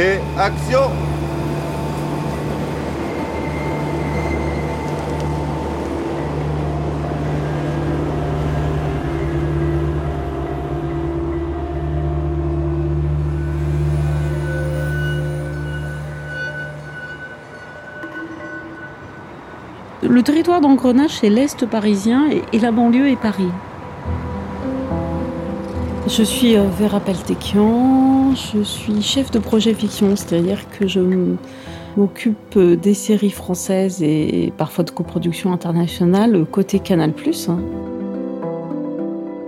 Et action Le territoire d'engrenage, c'est l'Est parisien et, et la banlieue est Paris. Je suis euh, Vera Peltekian, je suis chef de projet fiction, c'est-à-dire que je m'occupe euh, des séries françaises et parfois de coproduction internationale euh, côté Canal+. hein.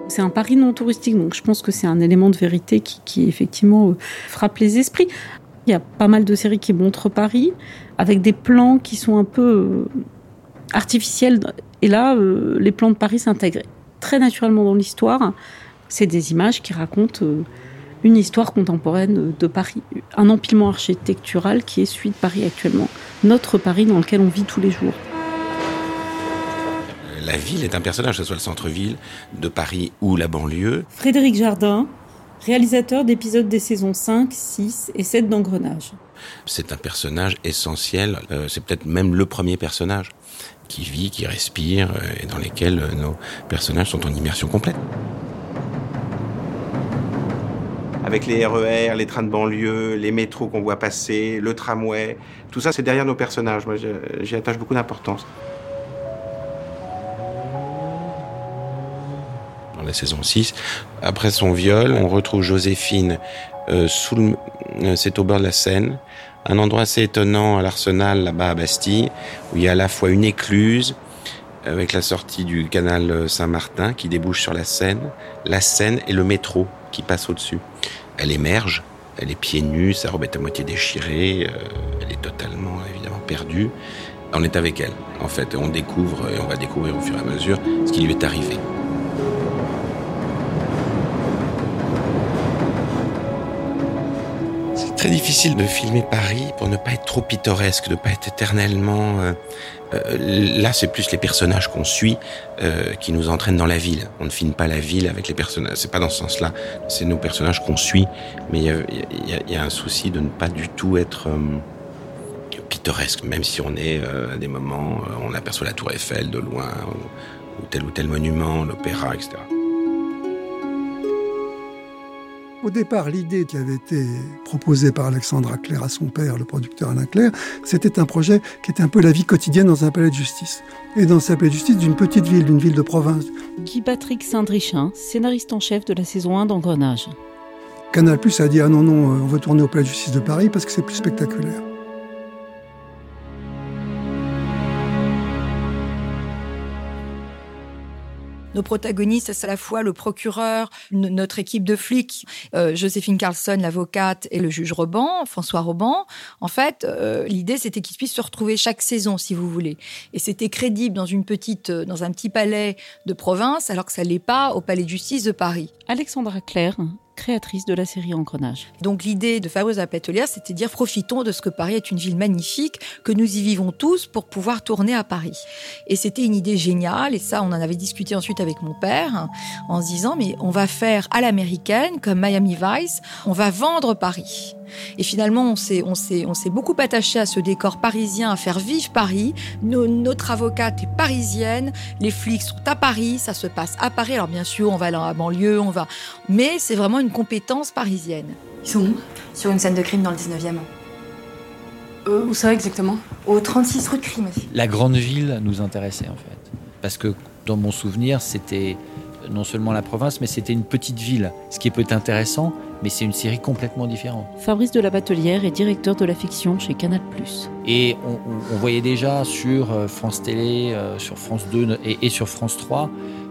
C'est un Paris non touristique, donc je pense que c'est un élément de vérité qui, qui, effectivement frappe les esprits. Il y a pas mal de séries qui montrent Paris avec des plans qui sont un peu artificiels. Et là, les plans de Paris s'intègrent très naturellement dans l'histoire. C'est des images qui racontent euh, une histoire contemporaine de Paris, un empilement architectural qui est celui de Paris actuellement, notre Paris dans lequel on vit tous les jours. La ville est un personnage, que ce soit le centre-ville de Paris ou la banlieue. Frédéric Jardin, réalisateur d'épisodes des saisons 5, 6 et 7 d'Engrenage. C'est un personnage essentiel, euh, c'est peut-être même le premier personnage qui vit, qui respire euh, et dans lesquels euh, nos personnages sont en immersion complète. Avec les RER, les trains de banlieue, les métros qu'on voit passer, le tramway, tout ça c'est derrière nos personnages. Moi j'y attache beaucoup d'importance. Dans la saison 6, après son viol, on retrouve Joséphine euh, euh, c'est au bord de la Seine, un endroit assez étonnant à l'Arsenal là-bas à Bastille, où il y a à la fois une écluse avec la sortie du canal Saint-Martin qui débouche sur la Seine, la Seine et le métro qui passe au-dessus. Elle émerge, elle est pieds nus, sa robe est à moitié déchirée, euh, elle est totalement évidemment perdue. On est avec elle, en fait, on découvre et on va découvrir au fur et à mesure ce qui lui est arrivé. C'est difficile de filmer Paris pour ne pas être trop pittoresque, de ne pas être éternellement. euh, euh, là, c'est plus les personnages qu'on suit euh, qui nous entraînent dans la ville. On ne filme pas la ville avec les personnages. C'est pas dans ce sens-là. C'est nos personnages qu'on suit, mais il y a, un souci de ne pas du tout être pittoresque, même si on est à des moments, on aperçoit la Tour Eiffel de loin ou, ou tel ou tel monument, l'opéra, etc. Au départ, l'idée qui avait été proposée par Alexandre Claire à son père, le producteur Alain Claire, c'était un projet qui était un peu la vie quotidienne dans un palais de justice. Et dans un palais de justice d'une petite ville, d'une ville de province. Guy Patrick Saint-Drichin, scénariste en chef de la saison 1 d'Engrenage. Canal Plus a dit Ah non, non, euh, on veut tourner au palais de justice de Paris parce que c'est plus spectaculaire. Nos protagonistes, c'est à la fois le procureur, notre équipe de flics, euh, Joséphine Carlson, l'avocate, et le juge Roban, François Roban. En fait, euh, l'idée, c'était qu'ils puissent se retrouver chaque saison, si vous voulez. Et c'était crédible dans une petite, euh, dans un petit palais de province, alors que ça l'est pas au palais de justice de Paris. Alexandra Claire, créatrice de la série Engrenage. Donc l'idée de Fabrice Pételière, c'était de dire profitons de ce que Paris est une ville magnifique, que nous y vivons tous pour pouvoir tourner à Paris. Et c'était une idée géniale, et ça on en avait discuté ensuite avec mon père, hein, en se disant mais on va faire à l'américaine, comme Miami Vice, on va vendre Paris. Et finalement, on s'est, on s'est, beaucoup attaché à ce décor parisien, à faire vivre Paris. Nos- notre avocate est parisienne, les flics sont à Paris, ça se passe à Paris. Alors bien sûr, on va dans la banlieue, on va, mais c'est vraiment une compétence parisienne. Ils sont où? Sur une scène de crime dans le 19e. euh, Où ça exactement? Au 36 rue de Crime. La grande ville nous intéressait en fait. Parce que dans mon souvenir, c'était non seulement la province, mais c'était une petite ville. Ce qui peut être intéressant, mais c'est une série complètement différente. Fabrice de la Batelière est directeur de la fiction chez Canal+. Et on, on- on voyait déjà sur euh, France Télé, euh, sur France 2 et, et sur France 3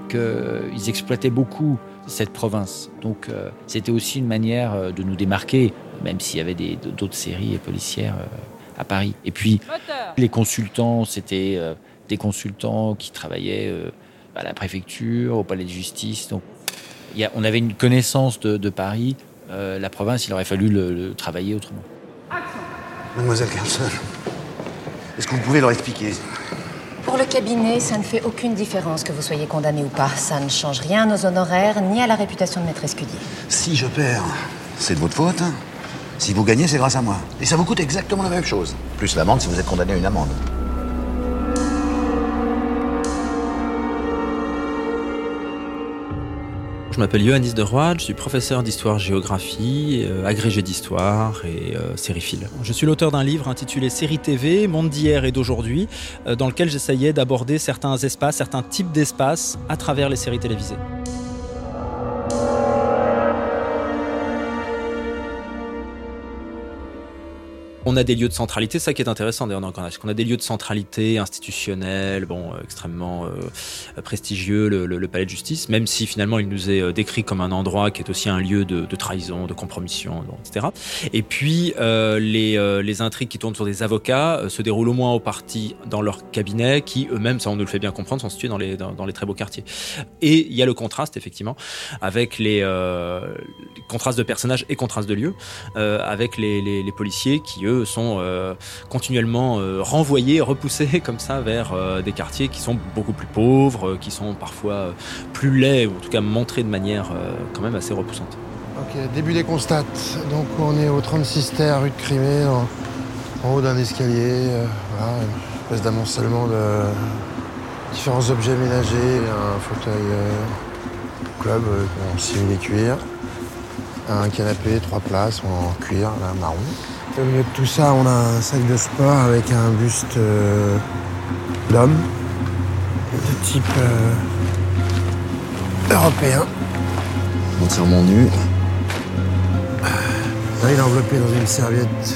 qu'ils exploitaient beaucoup cette province. Donc euh, c'était aussi une manière euh, de nous démarquer, même s'il y avait d'autres séries policières à Paris. Et puis les consultants, c'était des consultants qui travaillaient à la préfecture, au palais de justice. Donc on avait une connaissance de, Paris. la province, il aurait fallu le, travailler autrement. Mademoiselle Carlson, est-ce que vous pouvez leur expliquer pour le cabinet, ça ne fait aucune différence que vous soyez condamné ou pas. Ça ne change rien aux honoraires ni à la réputation de maître Escudier. Si je perds, c'est de votre faute. Si vous gagnez, c'est grâce à moi. Et ça vous coûte exactement la même chose. Plus l'amende si vous êtes condamné à une amende. Je m'appelle Yohannis de Roy, je suis professeur d'histoire-géographie, euh, agrégé d'histoire et euh, sériephile. Je suis l'auteur d'un livre intitulé Série TV, Monde d'hier et d'aujourd'hui, euh, dans lequel j'essayais d'aborder certains espaces, certains types d'espaces à travers les séries télévisées. On a des lieux de centralité, ça qui est intéressant d'ailleurs dans le qu'on a des lieux de centralité institutionnelle, bon, euh, extrêmement euh, prestigieux, le, palais de justice, même si finalement il nous est euh, décrit comme un endroit qui est aussi un lieu de, trahison, de compromission, etc. Et puis les, les, intrigues qui tournent sur des avocats se déroulent au moins au parti dans leur cabinet, qui eux-mêmes, ça on nous le fait bien comprendre, sont situés dans les, dans, les très beaux quartiers. Et il y a le contraste effectivement avec les, contrastes de personnages et contrastes de lieux, avec les, les policiers qui eux sont euh, continuellement euh, renvoyés, repoussés comme ça vers euh, des quartiers qui sont beaucoup plus pauvres, qui sont parfois plus laids, ou en tout cas montrés de manière quand même assez repoussante. Ok, début des constats. Donc on est au 36 terre, rue de Crimée, en, haut d'un escalier. une espèce d'amoncellement de différents objets ménagers, un fauteuil club en simulé cuir, un canapé, trois places en cuir, là, marron. Au milieu de tout ça, on a un sac de sport avec un buste euh, d'homme de type euh, européen. Entièrement nu. Là, il est enveloppé dans une serviette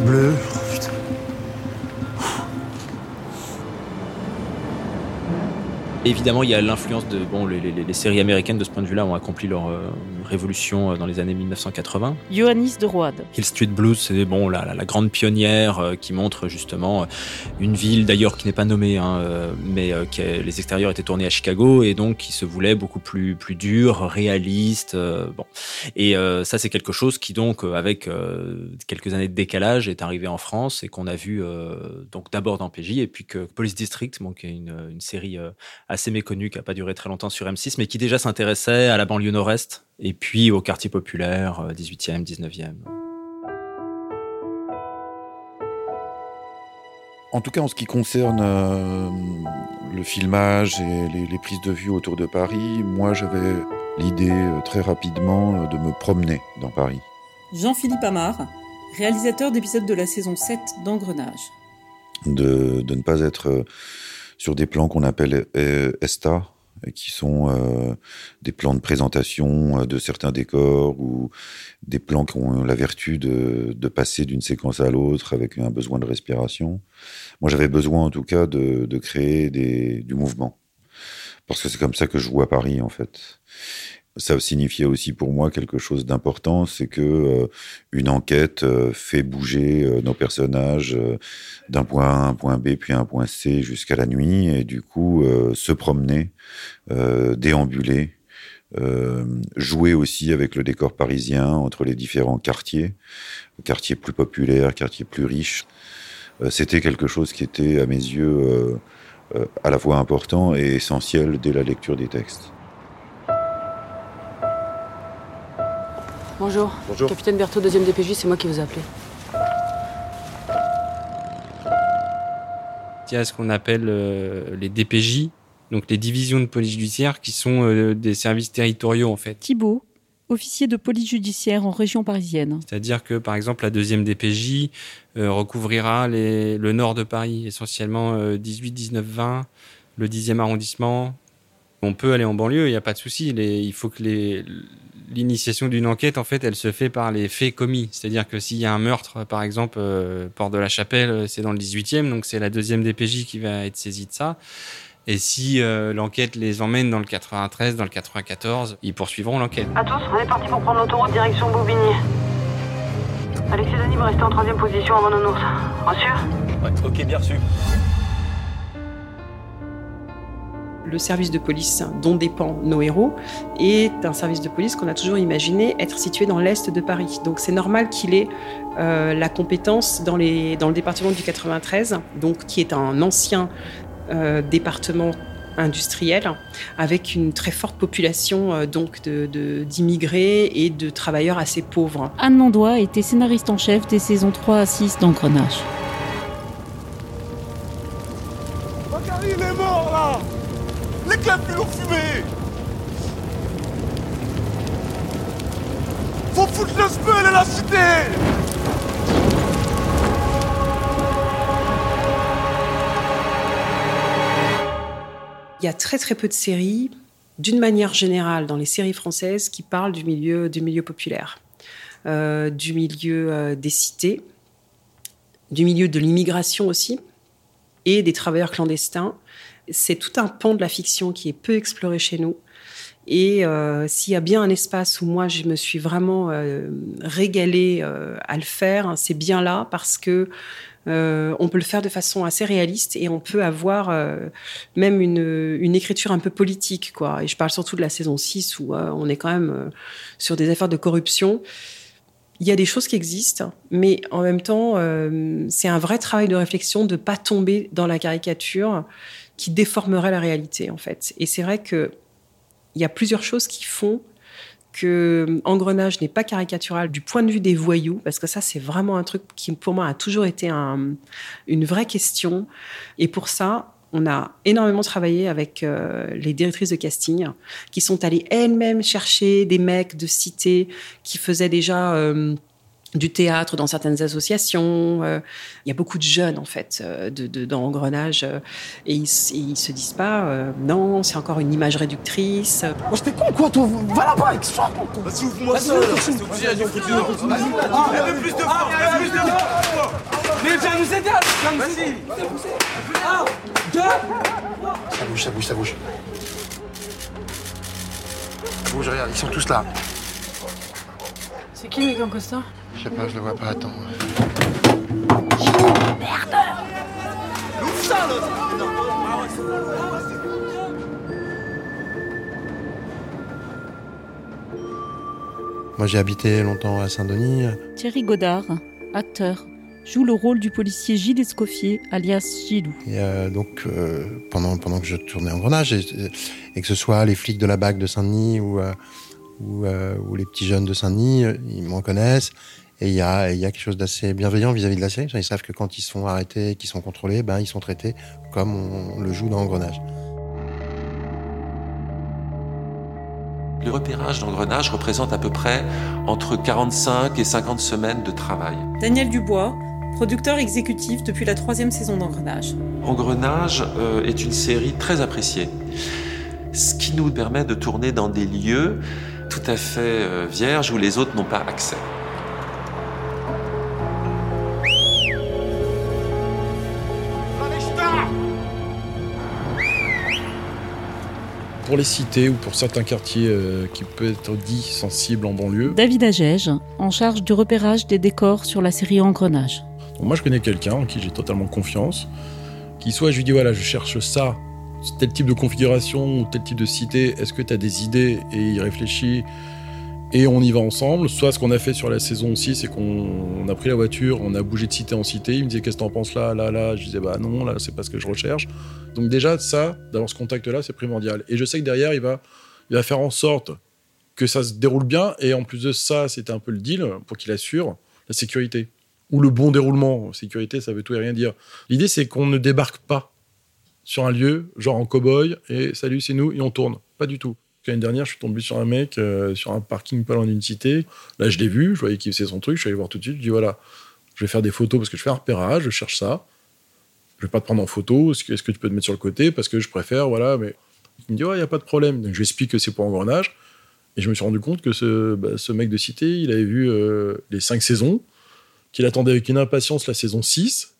bleue. Évidemment, il y a l'influence de bon, les, séries américaines de ce point de vue-là ont accompli leur euh, révolution euh, dans les années 1980. Ioannis de Roide. Hill Street Blues, c'est bon la, la, grande pionnière euh, qui montre justement une ville d'ailleurs qui n'est pas nommée, hein, mais qui les extérieurs étaient tournés à Chicago et donc qui se voulait beaucoup plus plus dur, réaliste. bon, et ça c'est quelque chose qui donc avec quelques années de décalage est arrivé en France et qu'on a vu donc d'abord dans PJ et puis que Police District, bon, qui est une, une série assez assez méconnu, qui n'a pas duré très longtemps sur M6, mais qui déjà s'intéressait à la banlieue nord-est et puis au quartier populaire, 18e, euh, 19e. En tout cas, en ce qui concerne euh, le filmage et les, prises de vue autour de Paris, moi j'avais l'idée euh, très rapidement de me promener dans Paris. Jean-Philippe Amar, réalisateur d'épisodes de la saison 7 d'Engrenage. De, de, ne pas être sur des plans qu'on appelle euh, ESTA, qui sont euh, des plans de présentation euh, de certains décors ou des plans qui ont la vertu de, de passer d'une séquence à l'autre avec un besoin de respiration. Moi, j'avais besoin en tout cas de, de créer du mouvement. Parce que c'est comme ça que je vois Paris, en fait ça signifiait aussi pour moi quelque chose d'important, c'est que euh, une enquête euh, fait bouger euh, nos personnages d'un point A à un point B puis à un point C jusqu'à la nuit et du coup se promener, déambuler, jouer aussi avec le décor parisien entre les différents quartiers, quartiers plus populaires, quartiers plus riches. C'était quelque chose qui était à mes yeux à la fois important et essentiel dès la lecture des textes. Bonjour. Bonjour. Capitaine Berthaud, deuxième DPJ, c'est moi qui vous ai appelé. Il y a ce qu'on appelle euh, les DPJ, donc les divisions de police judiciaire, qui sont euh, des services territoriaux en fait. Thibault, officier de police judiciaire en région parisienne. C'est-à-dire que par exemple la deuxième DPJ euh, recouvrira le nord de Paris, essentiellement 18, 19, 20, le 10e arrondissement. On peut aller en banlieue, il n'y a pas de souci. Il faut que les, l'initiation d'une enquête, en fait, elle se fait par les faits commis. C'est-à-dire que s'il y a un meurtre, par exemple, euh, Port de la Chapelle, c'est dans le 18e, donc c'est la deuxième DPJ qui va être saisie de ça. Et si euh, l'enquête les emmène dans le 93, dans le 94, ils poursuivront l'enquête. À tous, on est parti pour prendre l'autoroute direction Bobigny. Alexis Denis va rester en troisième position avant Nounours. Reçu? Ouais, ok, bien reçu. Le service de police dont dépend nos héros est un service de police qu'on a toujours imaginé être situé dans l'est de Paris. Donc c'est normal qu'il ait euh, la compétence dans, le département du 93, donc qui est un ancien euh, département industriel avec une très forte population euh, donc d'immigrés et de travailleurs assez pauvres. Anne Landois était scénariste en chef des saisons 3 à 6 d'Engrenage. Faut foutre le spell à la cité Il y a très très peu de séries, d'une manière générale, dans les séries françaises, qui parlent du milieu, du milieu populaire, euh, du milieu euh, des cités, du milieu de l'immigration aussi, et des travailleurs clandestins. C'est tout un pan de la fiction qui est peu exploré chez nous. Et euh, s'il y a bien un espace où moi je me suis vraiment euh, régalée euh, à le faire, c'est bien là parce que on peut le faire de façon assez réaliste et on peut avoir même une, écriture un peu politique. Quoi. Et je parle surtout de la saison 6 où on est quand même sur des affaires de corruption. Il y a des choses qui existent, mais en même temps, c'est un vrai travail de réflexion de ne pas tomber dans la caricature qui déformerait la réalité, en fait. Et c'est vrai que il y a plusieurs choses qui font que Engrenage n'est pas caricatural du point de vue des voyous, parce que ça, c'est vraiment un truc qui, pour moi, a toujours été un- une vraie question. Et pour ça, on a énormément travaillé avec euh, les directrices de casting, qui sont allées elles-mêmes chercher des mecs de cité qui faisaient déjà... euh, du théâtre dans certaines associations. Euh, Il y a beaucoup de jeunes, en fait, euh, de, de- dans Engrenage. euh, et ils, ils se disent pas, euh, non, c'est encore une image réductrice. Moi j'étais con quoi toi Va là-bas avec soi Vas-y ouvre-moi ça Vas-y, Vas-y. Mets plus de force Mets plus de force. Mais viens nous aider Viens nous aider. Un, deux. Ça bouge, ça bouge, ça bouge. Ça bouge, regarde, ils sont tous là. C'est qui le mec en costard Je sais pas, je le vois pas, attends. Ouvre ça là Moi, j'ai habité longtemps à Saint-Denis. Thierry Godard, acteur, joue le rôle du policier Gilles Escoffier, alias Gilou. Et euh, donc, euh, pendant, pendant que je tournais en grenage, et, et que ce soit les flics de la BAC de Saint-Denis ou, euh, ou, euh, ou les petits jeunes de Saint-Denis, euh, ils m'en connaissent. Et il y a, il y a quelque chose d'assez bienveillant vis-à-vis de la série. Ils savent que quand ils sont arrêtés, qu'ils sont contrôlés, ben, ils sont traités comme on, le joue dans Engrenage. Le repérage d'engrenage représente à peu près entre 45 et 50 semaines de travail. Daniel Dubois, producteur exécutif depuis la troisième saison d'Engrenage. Engrenage euh, est une série très appréciée, ce qui nous permet de tourner dans des lieux tout à fait euh, vierges où les autres n'ont pas accès. Pour les cités ou pour certains quartiers euh, qui peuvent être dits sensibles en banlieue, David Agege, en charge du repérage des décors sur la série Engrenage. Moi je connais quelqu'un en qui j'ai totalement confiance, qui soit je lui dis voilà, je cherche ça, tel type de configuration ou tel type de cité, est-ce que tu as des idées? Et il réfléchit et on y va ensemble. Soit ce qu'on a fait sur la saison 6, c'est qu'on on a pris la voiture, on a bougé de cité en cité, il me disait qu'est-ce que t'en penses là, là, là, je disais bah non, là c'est pas ce que je recherche. Donc déjà ça, d'avoir ce contact-là, c'est primordial. Et je sais que derrière, il va, il va faire en sorte que ça se déroule bien. Et en plus de ça, c'était un peu le deal pour qu'il assure la sécurité. Ou le bon déroulement. Sécurité, ça veut tout et rien dire. L'idée, c'est qu'on ne débarque pas sur un lieu, genre en cow-boy, et salut, c'est nous, et on tourne. Pas du tout. L'année dernière, je suis tombé sur un mec euh, sur un parking pas loin d'une cité. Là, je l'ai vu, je voyais qu'il faisait son truc, je suis allé voir tout de suite. Je dis voilà, je vais faire des photos parce que je fais un repérage, je cherche ça. Je vais pas te prendre en photo, est-ce que, tu peux te mettre sur le côté parce que je préfère, voilà. Mais il me dit ouais, il y a pas de problème. Donc je lui explique que c'est pour engrenage. Et je me suis rendu compte que ce, bah, ce mec de cité, il avait vu euh, les cinq saisons, qu'il attendait avec une impatience la saison 6.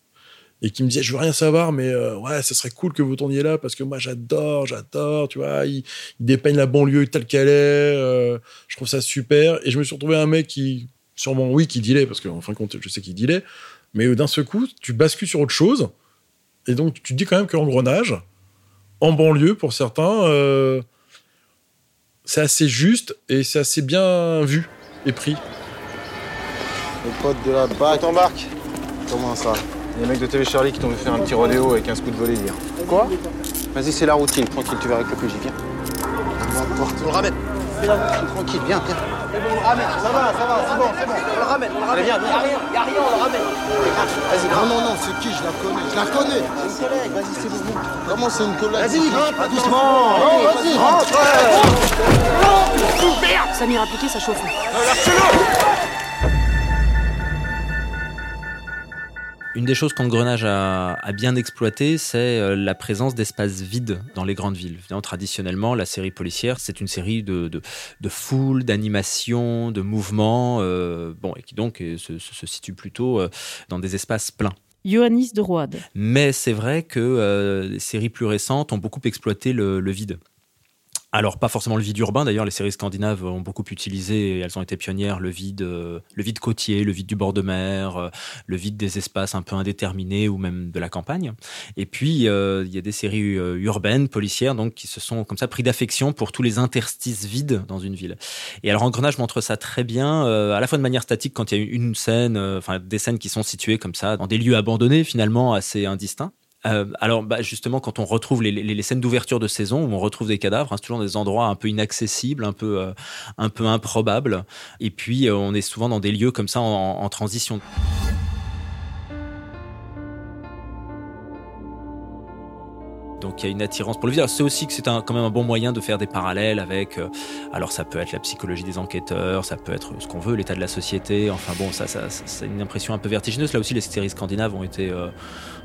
Et qui me disait je veux rien savoir mais euh, ouais ça serait cool que vous tourniez là parce que moi j'adore j'adore tu vois il, il dépeigne la banlieue telle qu'elle est euh, je trouve ça super. Et je me suis retrouvé un mec qui sûrement oui qui dilait parce qu'en fin de compte je sais qu'il dilait mais d'un seul coup tu bascules sur autre chose et donc tu te dis quand même que l'engrenage en banlieue pour certains euh, c'est assez juste et c'est assez bien vu et pris. Les potes de la BAC. t'embarques Comment ça? Les mecs de TV Charlie qui t'ont fait faire un petit rodéo avec un scout volé hier. Quoi Vas-y, c'est la routine. Tranquille, tu verras avec le PJ. Viens. On le ramène. Tranquille, viens, viens. On le ramène, ça va, ça va, c'est bon, c'est bon. On le ramène, on le ramène. Viens, viens. Y'a rien, y'a rien, on le ramène. Vas-y, Non, non, non, c'est qui? Je la connais. Je la connais. C'est une collègue, vas-y, c'est bon. Comment c'est une collègue? Vas-y, rentre, doucement. Non, vas-y, rentre. Samir appliqué, ça chauffe. Une des choses qu'Engrenage a, a bien exploité, c'est euh, la présence d'espaces vides dans les grandes villes. Traditionnellement, la série policière, c'est une série de, de, de foule, d'animation, de mouvements, euh, bon, et qui donc euh, se, situe plutôt euh, dans des espaces pleins. Ioannis de Roide. Mais c'est vrai que euh, les séries plus récentes ont beaucoup exploité le, le vide. Alors pas forcément le vide urbain, d'ailleurs les séries scandinaves ont beaucoup utilisé, elles ont été pionnières, le vide, euh, le vide côtier, le vide du bord de mer, euh, le vide des espaces un peu indéterminés ou même de la campagne. Et puis euh, il y a des séries urbaines, policières, donc qui se sont comme ça pris d'affection pour tous les interstices vides dans une ville. Et alors Engrenage montre ça très bien, à la fois de manière statique quand il y a une scène, enfin des scènes qui sont situées comme ça dans des lieux abandonnés finalement assez indistincts. Euh, alors, bah, justement, quand on retrouve les, scènes d'ouverture de saison où on retrouve des cadavres, hein, c'est toujours des endroits un peu inaccessibles, un peu, euh, un peu improbables. Et puis, euh, on est souvent dans des lieux comme ça en, transition. Donc il y a une attirance pour le vide. C'est aussi que c'est quand même un bon moyen de faire des parallèles avec. alors ça peut être la psychologie des enquêteurs, ça peut être ce qu'on veut, l'état de la société. Enfin bon, ça, ça, c'est une impression un peu vertigineuse. Là aussi, les séries scandinaves ont été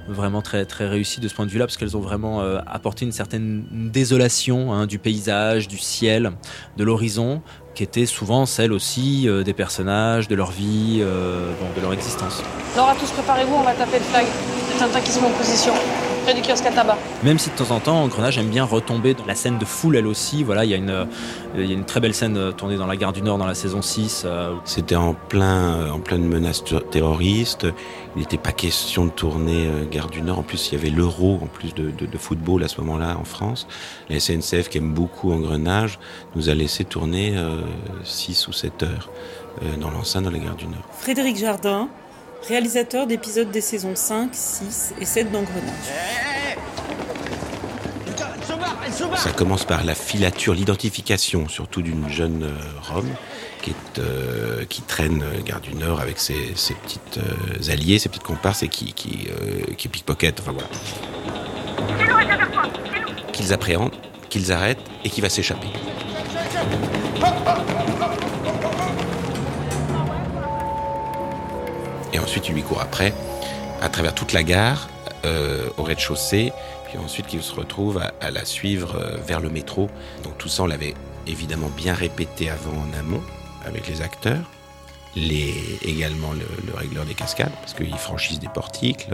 vraiment très très réussies de ce point de vue-là parce qu'elles ont vraiment euh, apporté une certaine désolation hein, du paysage, du ciel, de l'horizon, qui était souvent celle aussi euh, des personnages, de leur vie, euh, bon, de leur existence. Alors à tous, préparez-vous, on va taper le flag. Tintin qui se met en position. Près du kiosque à tabac. Même si de temps en temps, Engrenage aime bien retomber dans la scène de foule, elle aussi. Voilà, il y a une, euh, il y a une très belle scène tournée dans la gare du Nord dans la saison 6. euh, C'était en plein, en pleine menace ter- terroriste. Il n'était pas question de tourner Gare du Nord. En plus, il y avait l'Euro, en plus de, de- de football à ce moment-là en France. La SNCF, qui aime beaucoup Engrenage, nous a laissé tourner 6 ou 7 heures euh, dans l'enceinte de la Gare du Nord. Frédéric Jardin, réalisateur d'épisodes des saisons 5, 6 et 7 d'Engrenage. Ça commence par la filature, l'identification, surtout d'une jeune euh, Rome qui, euh, traîne euh, Gare du Nord avec ses, petites alliées, ses petites comparses et qui, qui, pickpocket. Enfin voilà. Qu'ils appréhendent, qu'ils arrêtent et qui va s'échapper. Et ensuite, il lui court après, à travers toute la gare, au rez-de-chaussée, puis ensuite qu'il se retrouve à, la suivre euh, vers le métro. Donc tout ça, on l'avait évidemment bien répété avant en amont, avec les acteurs, les, également le, le régleur des cascades, parce qu'ils franchissent des portiques.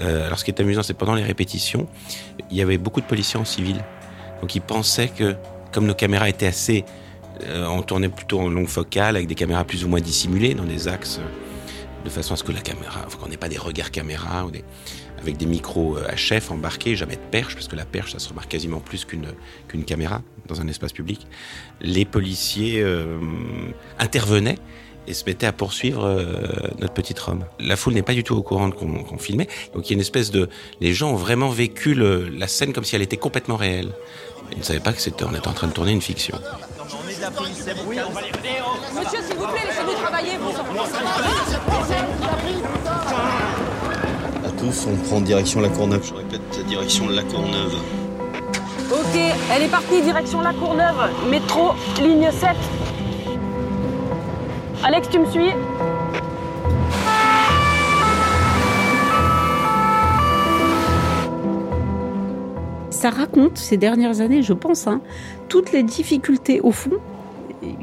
Euh, alors ce qui est amusant, c'est pendant les répétitions, il y avait beaucoup de policiers en civil. Donc ils pensaient que, comme nos caméras étaient assez... euh, on tournait plutôt en longue focale, avec des caméras plus ou moins dissimulées, dans des axes... de façon à ce que la caméra, qu'on n'ait pas des regards caméra ou des, avec des micros euh, HF embarqués, jamais de perche, parce que la perche, ça se remarque quasiment plus qu'une caméra dans un espace public. Les policiers euh, intervenaient et se mettaient à poursuivre euh, notre petite Rome. La foule n'est pas du tout au courant qu'on filmait, donc il y a une espèce de... Les gens ont vraiment vécu la scène comme si elle était complètement réelle. Ils ne savaient pas que on était en train de tourner une fiction. Monsieur, s'il vous plaît, laissez-nous travailler. À tous, on prend direction La Courneuve. Je répète, direction La Courneuve. Ok, elle est partie, direction La Courneuve. Métro, ligne 7. Alex, tu me suis? Ça raconte ces dernières années, je pense, hein, toutes les difficultés au fond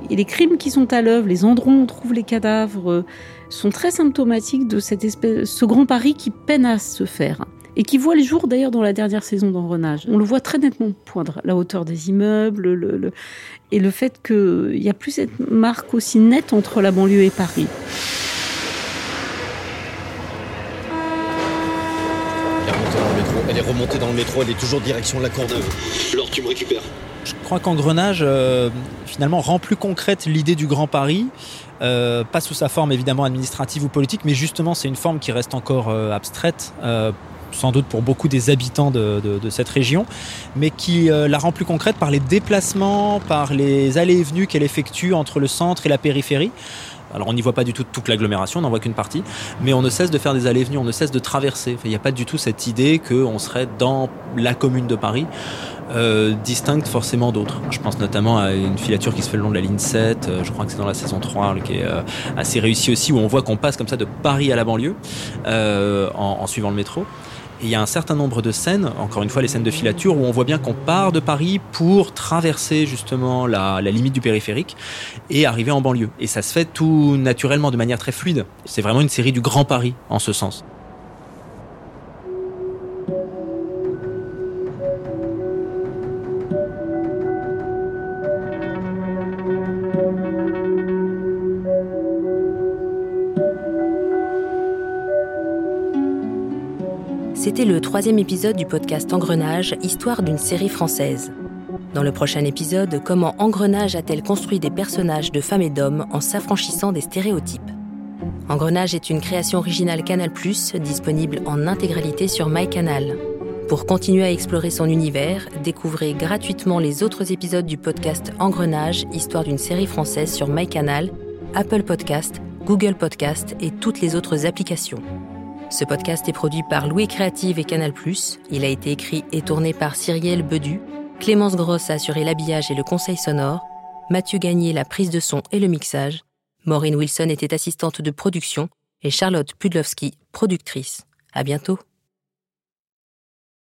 Et les crimes qui sont à l'œuvre, les endroits où on trouve les cadavres, euh, sont très symptomatiques de cette espèce, ce grand Paris qui peine à se faire. Et qui voit le jour d'ailleurs dans la dernière saison d'Engrenage. On le voit très nettement poindre, la hauteur des immeubles, le, le- et le fait qu'il n'y a plus cette marque aussi nette entre la banlieue et Paris. Elle est remontée dans le métro, elle est remontée dans le métro, elle est toujours direction de la Courneuve. Laure, tu me récupères? Je crois qu'Engrenage, euh, finalement, rend plus concrète l'idée du Grand Paris. Euh, pas sous sa forme évidemment administrative ou politique, mais justement c'est une forme qui reste encore euh, abstraite, euh, sans doute pour beaucoup des habitants de, cette région, mais qui la rend plus concrète par les déplacements, par les allées et venues qu'elle effectue entre le centre et la périphérie. Alors on n'y voit pas du tout toute l'agglomération, on n'en voit qu'une partie, mais on ne cesse de faire des allées et venues, on ne cesse de traverser. Il n'y a pas du tout cette idée qu'on serait dans la commune de Paris, euh, distincte forcément d'autres. Je pense notamment à une filature qui se fait le long de la ligne 7, euh, je crois que c'est dans la saison 3, qui est euh, assez réussie aussi, où on voit qu'on passe comme ça de Paris à la banlieue euh, en, en suivant le métro. Il y a un certain nombre de scènes, encore une fois les scènes de filature, où on voit bien qu'on part de Paris pour traverser justement la, la limite du périphérique et arriver en banlieue. Et ça se fait tout naturellement, de manière très fluide. C'est vraiment une série du Grand Paris en ce sens. Troisième épisode du podcast Engrenage, histoire d'une série française. Dans le prochain épisode, comment Engrenage a-t-elle construit des personnages de femmes et d'hommes en s'affranchissant des stéréotypes? Engrenage est une création originale Canal+, disponible en intégralité sur MyCanal. Pour continuer à explorer son univers, découvrez gratuitement les autres épisodes du podcast Engrenage, histoire d'une série française sur MyCanal, Apple Podcast, Google Podcast et toutes les autres applications. Ce podcast est produit par Louis Créative et Canal+. Il a été écrit et tourné par Cyrielle Bedu. Clémence Grosse a assuré l'habillage et le conseil sonore. Mathieu Gagné la prise de son et le mixage. Maureen Wilson était assistante de production et Charlotte Pudlowski, productrice. À bientôt.